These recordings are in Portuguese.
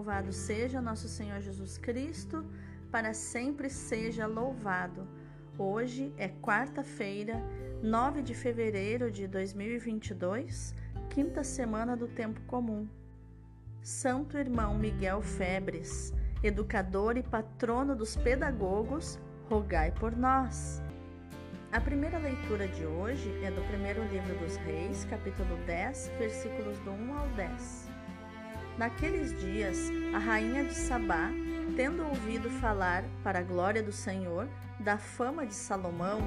Louvado seja nosso Senhor Jesus Cristo, para sempre seja louvado. Hoje é quarta-feira, 9 de fevereiro de 2022, quinta semana do tempo comum. Santo irmão Miguel Febres, educador e patrono dos pedagogos, rogai por nós. A primeira leitura de hoje é do primeiro livro dos Reis, capítulo 10, versículos do 1 ao 10. Naqueles dias, a rainha de Sabá, tendo ouvido falar, para a glória do Senhor, da fama de Salomão,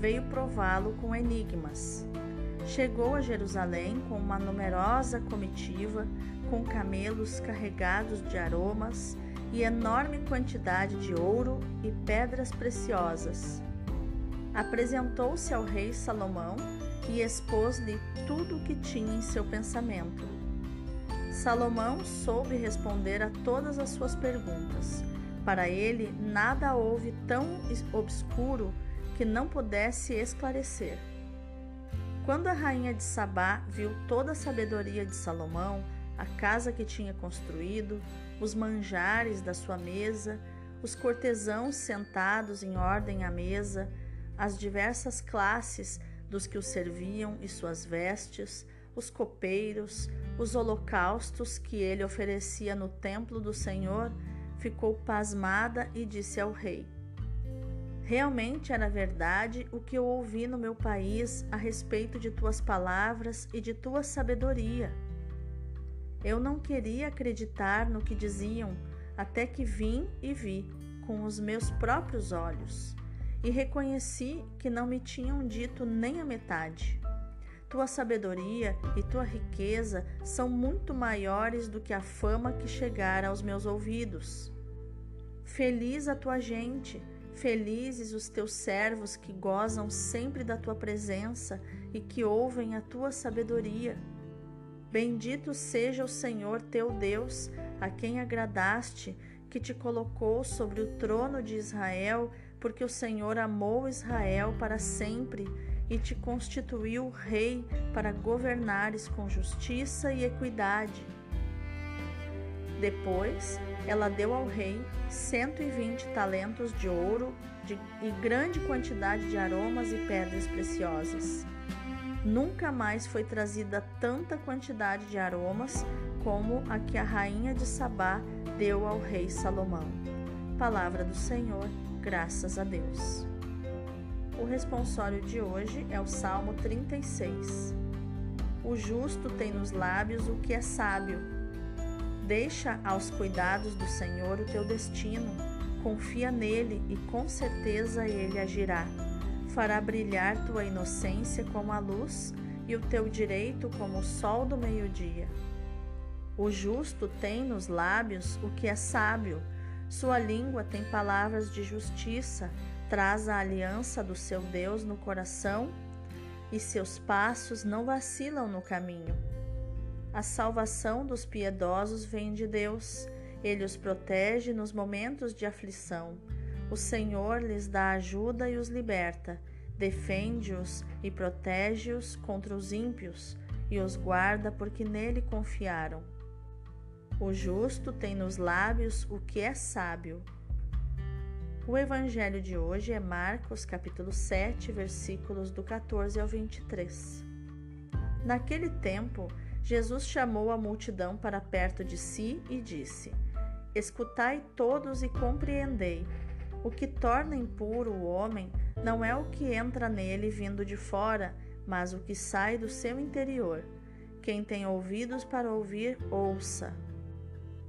veio prová-lo com enigmas. Chegou a Jerusalém com uma numerosa comitiva, com camelos carregados de aromas e enorme quantidade de ouro e pedras preciosas. Apresentou-se ao rei Salomão e expôs-lhe tudo o que tinha em seu pensamento. Salomão soube responder a todas as suas perguntas. Para ele, nada houve tão obscuro que não pudesse esclarecer. Quando a rainha de Sabá viu toda a sabedoria de Salomão, a casa que tinha construído, os manjares da sua mesa, os cortesãos sentados em ordem à mesa, as diversas classes dos que o serviam e suas vestes, os copeiros, os holocaustos que ele oferecia no templo do Senhor, ficou pasmada e disse ao rei: Realmente era verdade o que eu ouvi no meu país a respeito de tuas palavras e de tua sabedoria. Eu não queria acreditar no que diziam, até que vim e vi com os meus próprios olhos, e reconheci que não me tinham dito nem a metade. Tua sabedoria e tua riqueza são muito maiores do que a fama que chegara aos meus ouvidos. Feliz a tua gente, felizes os teus servos que gozam sempre da tua presença e que ouvem a tua sabedoria. Bendito seja o Senhor teu Deus, a quem agradaste, que te colocou sobre o trono de Israel, porque o Senhor amou Israel para sempre e te constituiu rei para governares com justiça e equidade. Depois, ela deu ao rei 120 talentos de ouro de, e grande quantidade de aromas e pedras preciosas. Nunca mais foi trazida tanta quantidade de aromas como a que a rainha de Sabá deu ao rei Salomão. Palavra do Senhor, graças a Deus. O responsório de hoje é o Salmo 36. O justo tem nos lábios o que é sábio. Deixa aos cuidados do Senhor o teu destino, confia nele e com certeza ele agirá. Fará brilhar tua inocência como a luz e o teu direito como o sol do meio-dia. O justo tem nos lábios o que é sábio, sua língua tem palavras de justiça traz a aliança do seu Deus no coração e seus passos não vacilam no caminho. A salvação dos piedosos vem de Deus, ele os protege nos momentos de aflição. O Senhor lhes dá ajuda e os liberta, defende-os e protege-os contra os ímpios e os guarda porque nele confiaram. O justo tem nos lábios o que é sábio o evangelho de hoje é Marcos, capítulo 7, versículos do 14 ao 23. Naquele tempo, Jesus chamou a multidão para perto de si e disse: Escutai todos e compreendei. O que torna impuro o homem não é o que entra nele vindo de fora, mas o que sai do seu interior. Quem tem ouvidos para ouvir, ouça.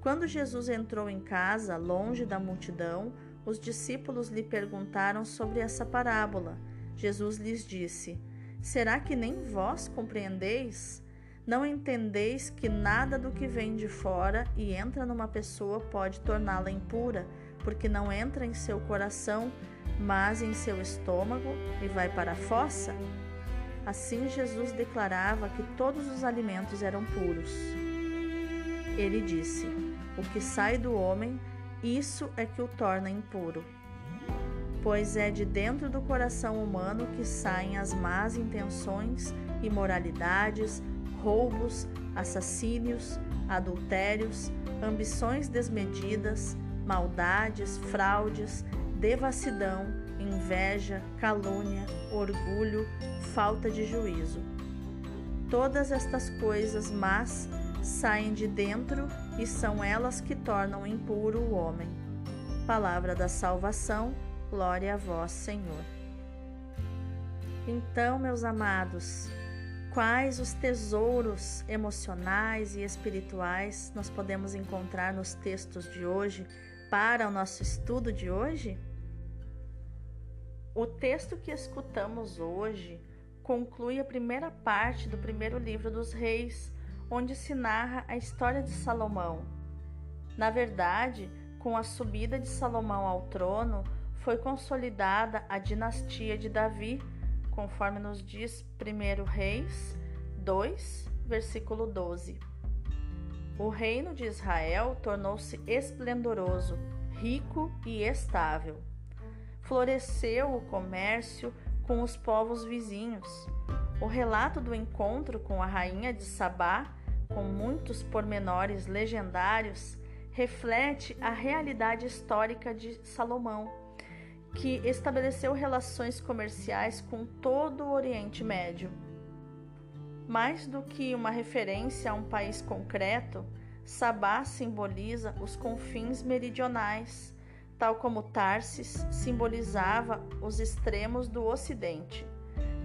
Quando Jesus entrou em casa, longe da multidão, os discípulos lhe perguntaram sobre essa parábola. Jesus lhes disse: Será que nem vós compreendeis? Não entendeis que nada do que vem de fora e entra numa pessoa pode torná-la impura, porque não entra em seu coração, mas em seu estômago e vai para a fossa? Assim Jesus declarava que todos os alimentos eram puros. Ele disse: O que sai do homem isso é que o torna impuro. Pois é de dentro do coração humano que saem as más intenções, imoralidades, roubos, assassínios, adultérios, ambições desmedidas, maldades, fraudes, devassidão, inveja, calúnia, orgulho, falta de juízo. Todas estas coisas más saem de dentro e são elas que tornam impuro o homem. Palavra da salvação, glória a vós, Senhor. Então, meus amados, quais os tesouros emocionais e espirituais nós podemos encontrar nos textos de hoje para o nosso estudo de hoje? O texto que escutamos hoje conclui a primeira parte do primeiro livro dos Reis, onde se narra a história de Salomão. Na verdade, com a subida de Salomão ao trono, foi consolidada a dinastia de Davi, conforme nos diz 1 Reis 2, versículo 12. O reino de Israel tornou-se esplendoroso, rico e estável. Floresceu o comércio com os povos vizinhos. O relato do encontro com a rainha de Sabá, com muitos pormenores legendários, reflete a realidade histórica de Salomão, que estabeleceu relações comerciais com todo o Oriente Médio. Mais do que uma referência a um país concreto, Sabá simboliza os confins meridionais tal como Tarsis simbolizava os extremos do Ocidente.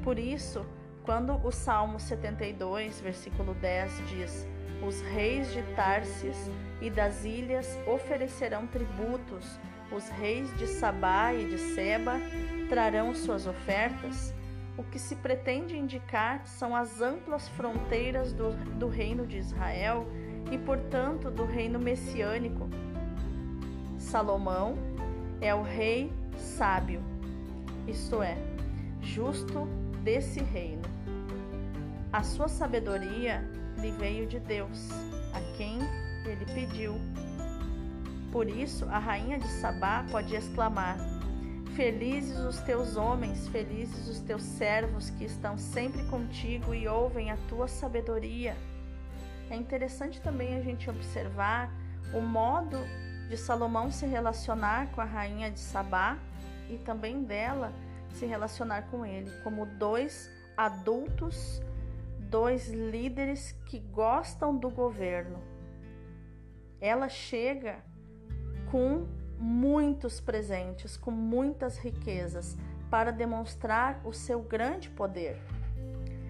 Por isso, quando o Salmo 72, versículo 10 diz: Os reis de Tarsis e das ilhas oferecerão tributos, os reis de Sabá e de Seba trarão suas ofertas, o que se pretende indicar são as amplas fronteiras do, do reino de Israel e, portanto, do reino messiânico. Salomão é o rei sábio, isto é, justo desse reino. A sua sabedoria lhe veio de Deus, a quem ele pediu. Por isso, a rainha de Sabá pode exclamar: Felizes os teus homens, felizes os teus servos que estão sempre contigo e ouvem a tua sabedoria. É interessante também a gente observar o modo de Salomão se relacionar com a rainha de Sabá e também dela se relacionar com ele, como dois adultos, dois líderes que gostam do governo. Ela chega com muitos presentes, com muitas riquezas, para demonstrar o seu grande poder.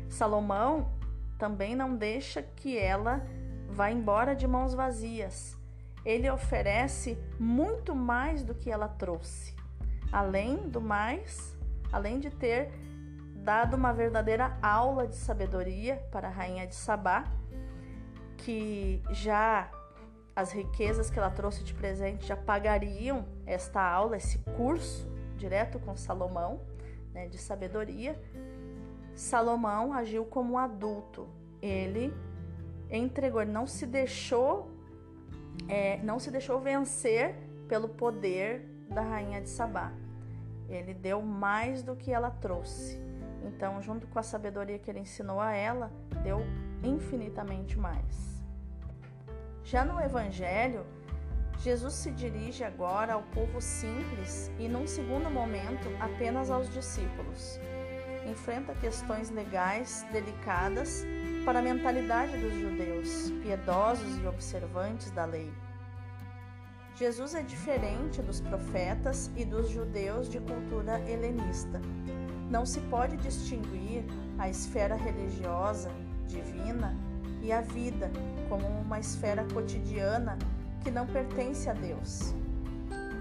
Salomão também não deixa que ela vá embora de mãos vazias ele oferece muito mais do que ela trouxe. Além do mais, além de ter dado uma verdadeira aula de sabedoria para a rainha de Sabá, que já as riquezas que ela trouxe de presente já pagariam esta aula, esse curso direto com Salomão, né, de sabedoria. Salomão agiu como um adulto. Ele entregou, não se deixou é, não se deixou vencer pelo poder da rainha de Sabá. Ele deu mais do que ela trouxe. Então, junto com a sabedoria que ele ensinou a ela, deu infinitamente mais. Já no Evangelho, Jesus se dirige agora ao povo simples e, num segundo momento, apenas aos discípulos. Enfrenta questões legais delicadas para a mentalidade dos judeus, piedosos e observantes da lei. Jesus é diferente dos profetas e dos judeus de cultura helenista. Não se pode distinguir a esfera religiosa, divina, e a vida como uma esfera cotidiana que não pertence a Deus.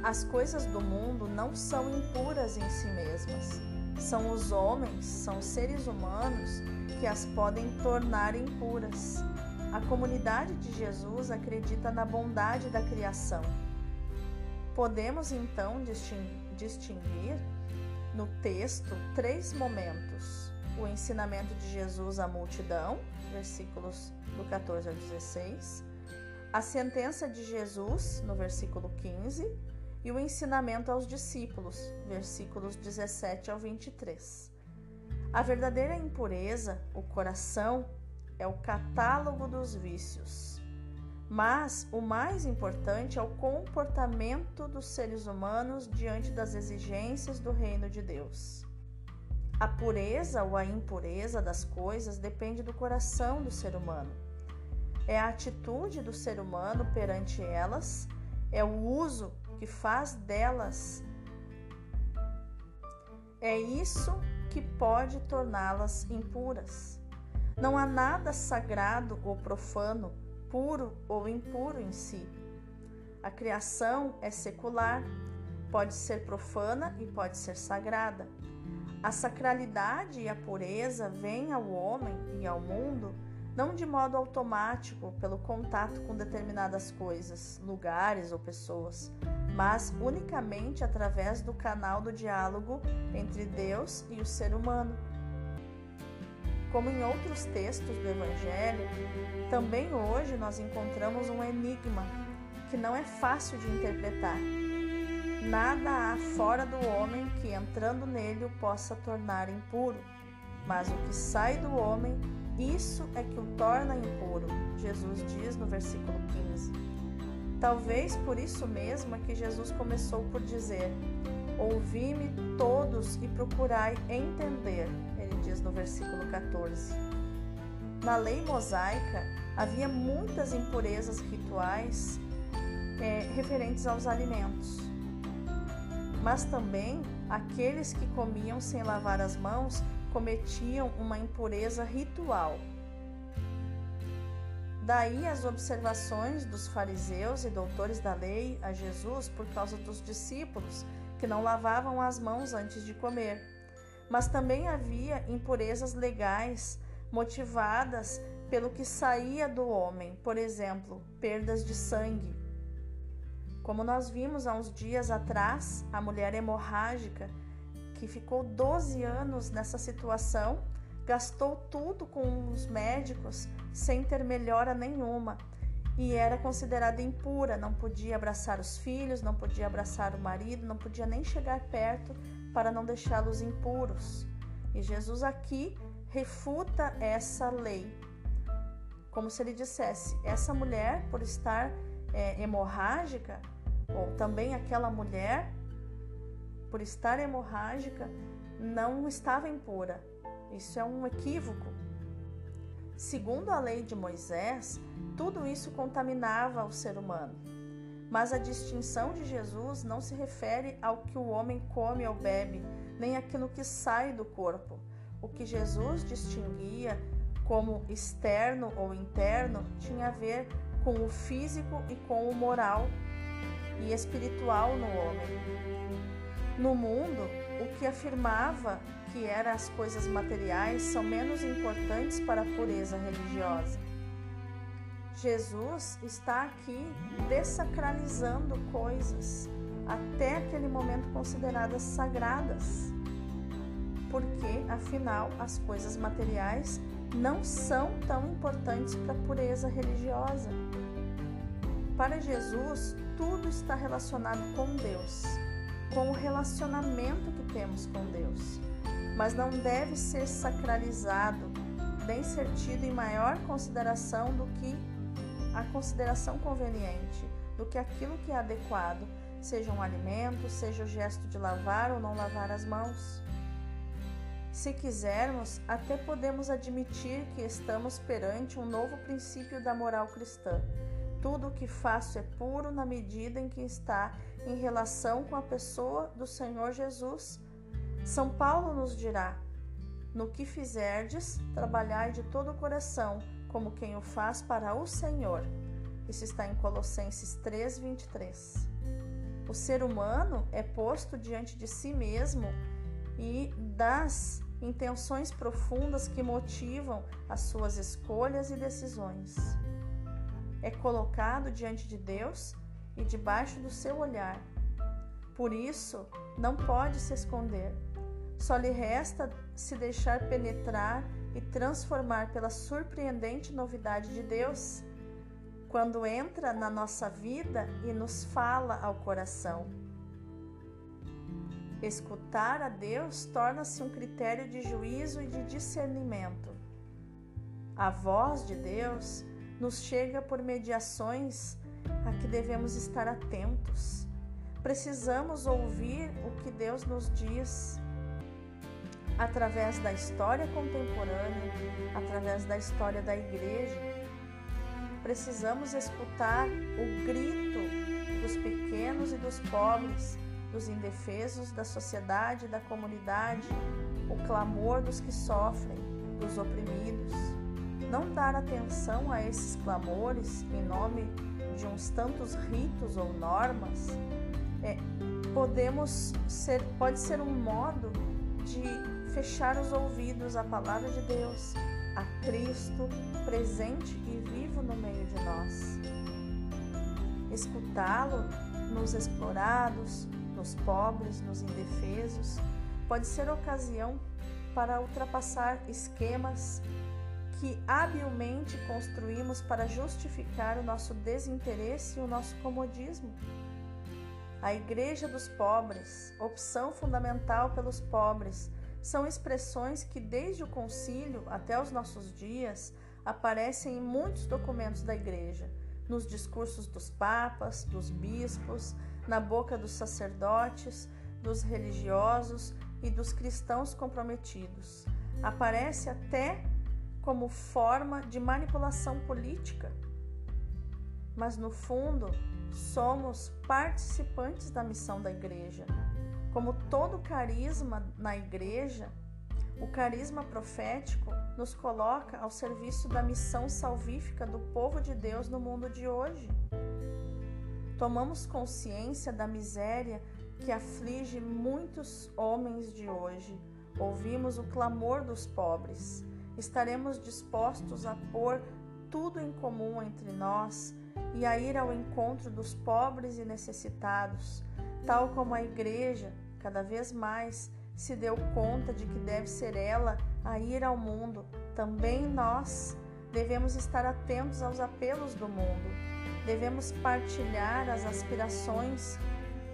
As coisas do mundo não são impuras em si mesmas. São os homens, são seres humanos que as podem tornar impuras. A comunidade de Jesus acredita na bondade da criação. Podemos então distinguir no texto três momentos: o ensinamento de Jesus à multidão, versículos do 14 ao 16, a sentença de Jesus, no versículo 15, e o ensinamento aos discípulos, versículos 17 ao 23. A verdadeira impureza, o coração, é o catálogo dos vícios. Mas o mais importante é o comportamento dos seres humanos diante das exigências do reino de Deus. A pureza ou a impureza das coisas depende do coração do ser humano. É a atitude do ser humano perante elas, é o uso que faz delas. É isso que pode torná-las impuras. Não há nada sagrado ou profano, puro ou impuro em si. A criação é secular, pode ser profana e pode ser sagrada. A sacralidade e a pureza vêm ao homem e ao mundo não de modo automático pelo contato com determinadas coisas, lugares ou pessoas, mas unicamente através do canal do diálogo entre Deus e o ser humano. Como em outros textos do Evangelho, também hoje nós encontramos um enigma que não é fácil de interpretar. Nada há fora do homem que, entrando nele, o possa tornar impuro, mas o que sai do homem, isso é que o torna impuro, Jesus diz no versículo 15. Talvez por isso mesmo é que Jesus começou por dizer: Ouvi-me todos e procurai entender, diz no versículo 14. Na lei mosaica havia muitas impurezas rituais é, referentes aos alimentos mas também aqueles que comiam sem lavar as mãos cometiam uma impureza ritual. Daí as observações dos fariseus e doutores da lei a Jesus por causa dos discípulos que não lavavam as mãos antes de comer. Mas também havia impurezas legais motivadas pelo que saía do homem, por exemplo, perdas de sangue, como nós vimos há uns dias atrás, a mulher hemorrágica que ficou 12 anos nessa situação, gastou tudo com os médicos sem ter melhora nenhuma. E era considerada impura, não podia abraçar os filhos, não podia abraçar o marido, não podia nem chegar perto para não deixá-los impuros. E Jesus aqui refuta essa lei, como se ele dissesse: essa mulher, por estar é, hemorrágica, ou também aquela mulher, por estar hemorrágica, não estava impura. Isso é um equívoco. Segundo a lei de Moisés, tudo isso contaminava o ser humano. Mas a distinção de Jesus não se refere ao que o homem come ou bebe, nem aquilo que sai do corpo. O que Jesus distinguia como externo ou interno tinha a ver com o físico e com o moral e espiritual no homem. No mundo, o que afirmava que eram as coisas materiais são menos importantes para a pureza religiosa. Jesus está aqui desacralizando coisas até aquele momento consideradas sagradas, porque afinal as coisas materiais não são tão importantes para a pureza religiosa. Para Jesus, tudo está relacionado com Deus, com o relacionamento que temos com Deus, mas não deve ser sacralizado, nem ser tido em maior consideração do que a consideração conveniente, do que aquilo que é adequado, seja um alimento, seja o gesto de lavar ou não lavar as mãos. Se quisermos, até podemos admitir que estamos perante um novo princípio da moral cristã tudo o que faço é puro na medida em que está em relação com a pessoa do Senhor Jesus. São Paulo nos dirá: No que fizerdes, trabalhai de todo o coração, como quem o faz para o Senhor. Isso está em Colossenses 3, 23. O ser humano é posto diante de si mesmo e das intenções profundas que motivam as suas escolhas e decisões é colocado diante de Deus e debaixo do seu olhar. Por isso, não pode se esconder. Só lhe resta se deixar penetrar e transformar pela surpreendente novidade de Deus, quando entra na nossa vida e nos fala ao coração. Escutar a Deus torna-se um critério de juízo e de discernimento. A voz de Deus nos chega por mediações a que devemos estar atentos. Precisamos ouvir o que Deus nos diz através da história contemporânea, através da história da igreja. Precisamos escutar o grito dos pequenos e dos pobres, dos indefesos da sociedade e da comunidade, o clamor dos que sofrem, dos oprimidos. Não dar atenção a esses clamores em nome de uns tantos ritos ou normas é, podemos ser, pode ser um modo de fechar os ouvidos à palavra de Deus, a Cristo presente e vivo no meio de nós. Escutá-lo nos explorados, nos pobres, nos indefesos, pode ser ocasião para ultrapassar esquemas que habilmente construímos para justificar o nosso desinteresse e o nosso comodismo. A Igreja dos Pobres, opção fundamental pelos pobres, são expressões que, desde o concílio até os nossos dias, aparecem em muitos documentos da Igreja, nos discursos dos papas, dos bispos, na boca dos sacerdotes, dos religiosos e dos cristãos comprometidos. Aparece até como forma de manipulação política. Mas no fundo, somos participantes da missão da igreja como todo carisma na igreja, o carisma profético nos coloca ao serviço da missão salvífica do povo de Deus no mundo de hoje. Tomamos consciência da miséria que aflige muitos homens de hoje. Ouvimos o clamor dos pobres. Estaremos dispostos a pôr tudo em comum entre nós e a ir ao encontro dos pobres e necessitados, tal como a igreja, cada vez mais, se deu conta de que deve ser ela a ir ao mundo, também nós devemos estar atentos aos apelos do mundo. Devemos partilhar as aspirações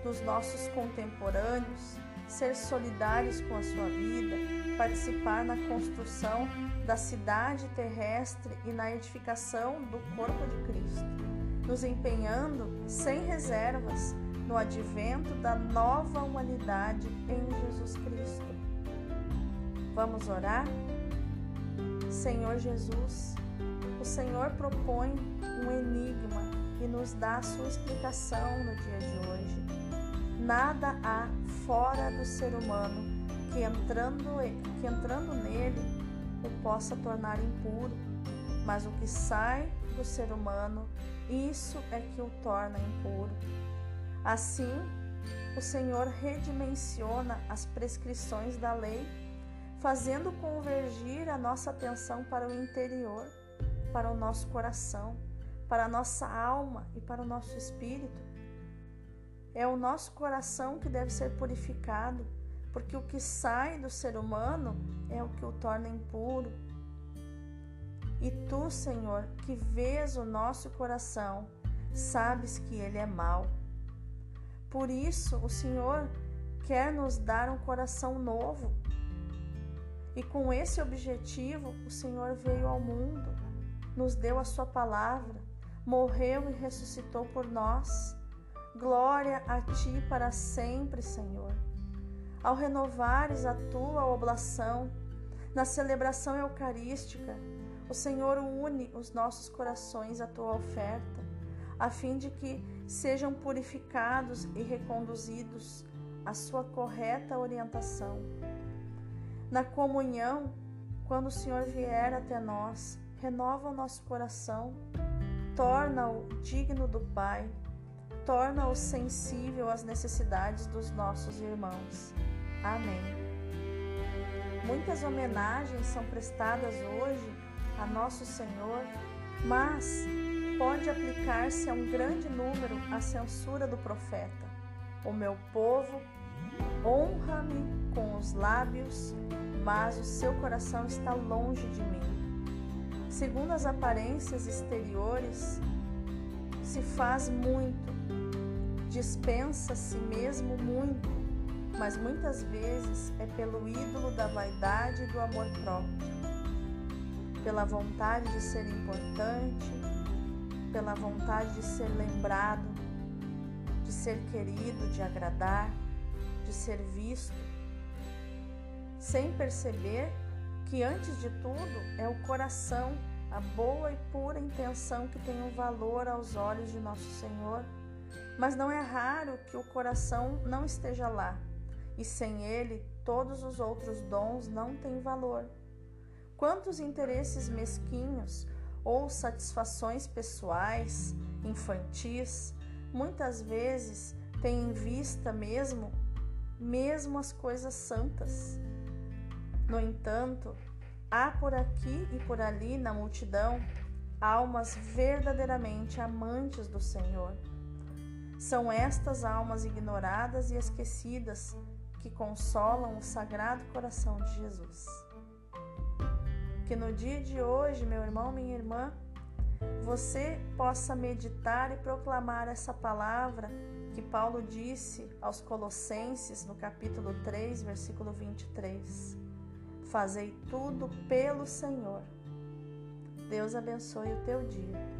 dos nossos contemporâneos, ser solidários com a sua vida, participar na construção da cidade terrestre e na edificação do corpo de Cristo, nos empenhando sem reservas no advento da nova humanidade em Jesus Cristo. Vamos orar? Senhor Jesus, o Senhor propõe um enigma e nos dá a sua explicação no dia de hoje. Nada há fora do ser humano que entrando, que entrando nele o possa tornar impuro, mas o que sai do ser humano, isso é que o torna impuro. Assim, o Senhor redimensiona as prescrições da lei, fazendo convergir a nossa atenção para o interior, para o nosso coração, para a nossa alma e para o nosso espírito. É o nosso coração que deve ser purificado, porque o que sai do ser humano é o que o torna impuro. E tu, Senhor, que vês o nosso coração, sabes que ele é mau. Por isso, o Senhor quer nos dar um coração novo. E com esse objetivo, o Senhor veio ao mundo, nos deu a Sua palavra, morreu e ressuscitou por nós. Glória a Ti para sempre, Senhor. Ao renovares a Tua oblação, na celebração eucarística, o Senhor une os nossos corações à Tua oferta, a fim de que sejam purificados e reconduzidos à sua correta orientação. Na comunhão, quando o Senhor vier até nós, renova o nosso coração, torna-o digno do Pai, torna-o sensível às necessidades dos nossos irmãos. Amém. Muitas homenagens são prestadas hoje a nosso Senhor, mas pode aplicar-se a um grande número a censura do profeta. O meu povo honra-me com os lábios, mas o seu coração está longe de mim. Segundo as aparências exteriores, se faz muito, dispensa a si mesmo muito, mas muitas vezes é pelo ídolo da vaidade e do amor próprio. pela vontade de ser importante, pela vontade de ser lembrado, de ser querido, de agradar, de ser visto, sem perceber que antes de tudo é o coração, a boa e pura intenção que tem um valor aos olhos de nosso Senhor. Mas não é raro que o coração não esteja lá, e sem ele todos os outros dons não têm valor. Quantos interesses mesquinhos ou satisfações pessoais, infantis, muitas vezes têm em vista mesmo mesmo as coisas santas. No entanto, há por aqui e por ali na multidão almas verdadeiramente amantes do Senhor. São estas almas ignoradas e esquecidas que consolam o sagrado coração de Jesus. Que no dia de hoje, meu irmão, minha irmã, você possa meditar e proclamar essa palavra que Paulo disse aos Colossenses no capítulo 3, versículo 23. Fazei tudo pelo Senhor. Deus abençoe o teu dia.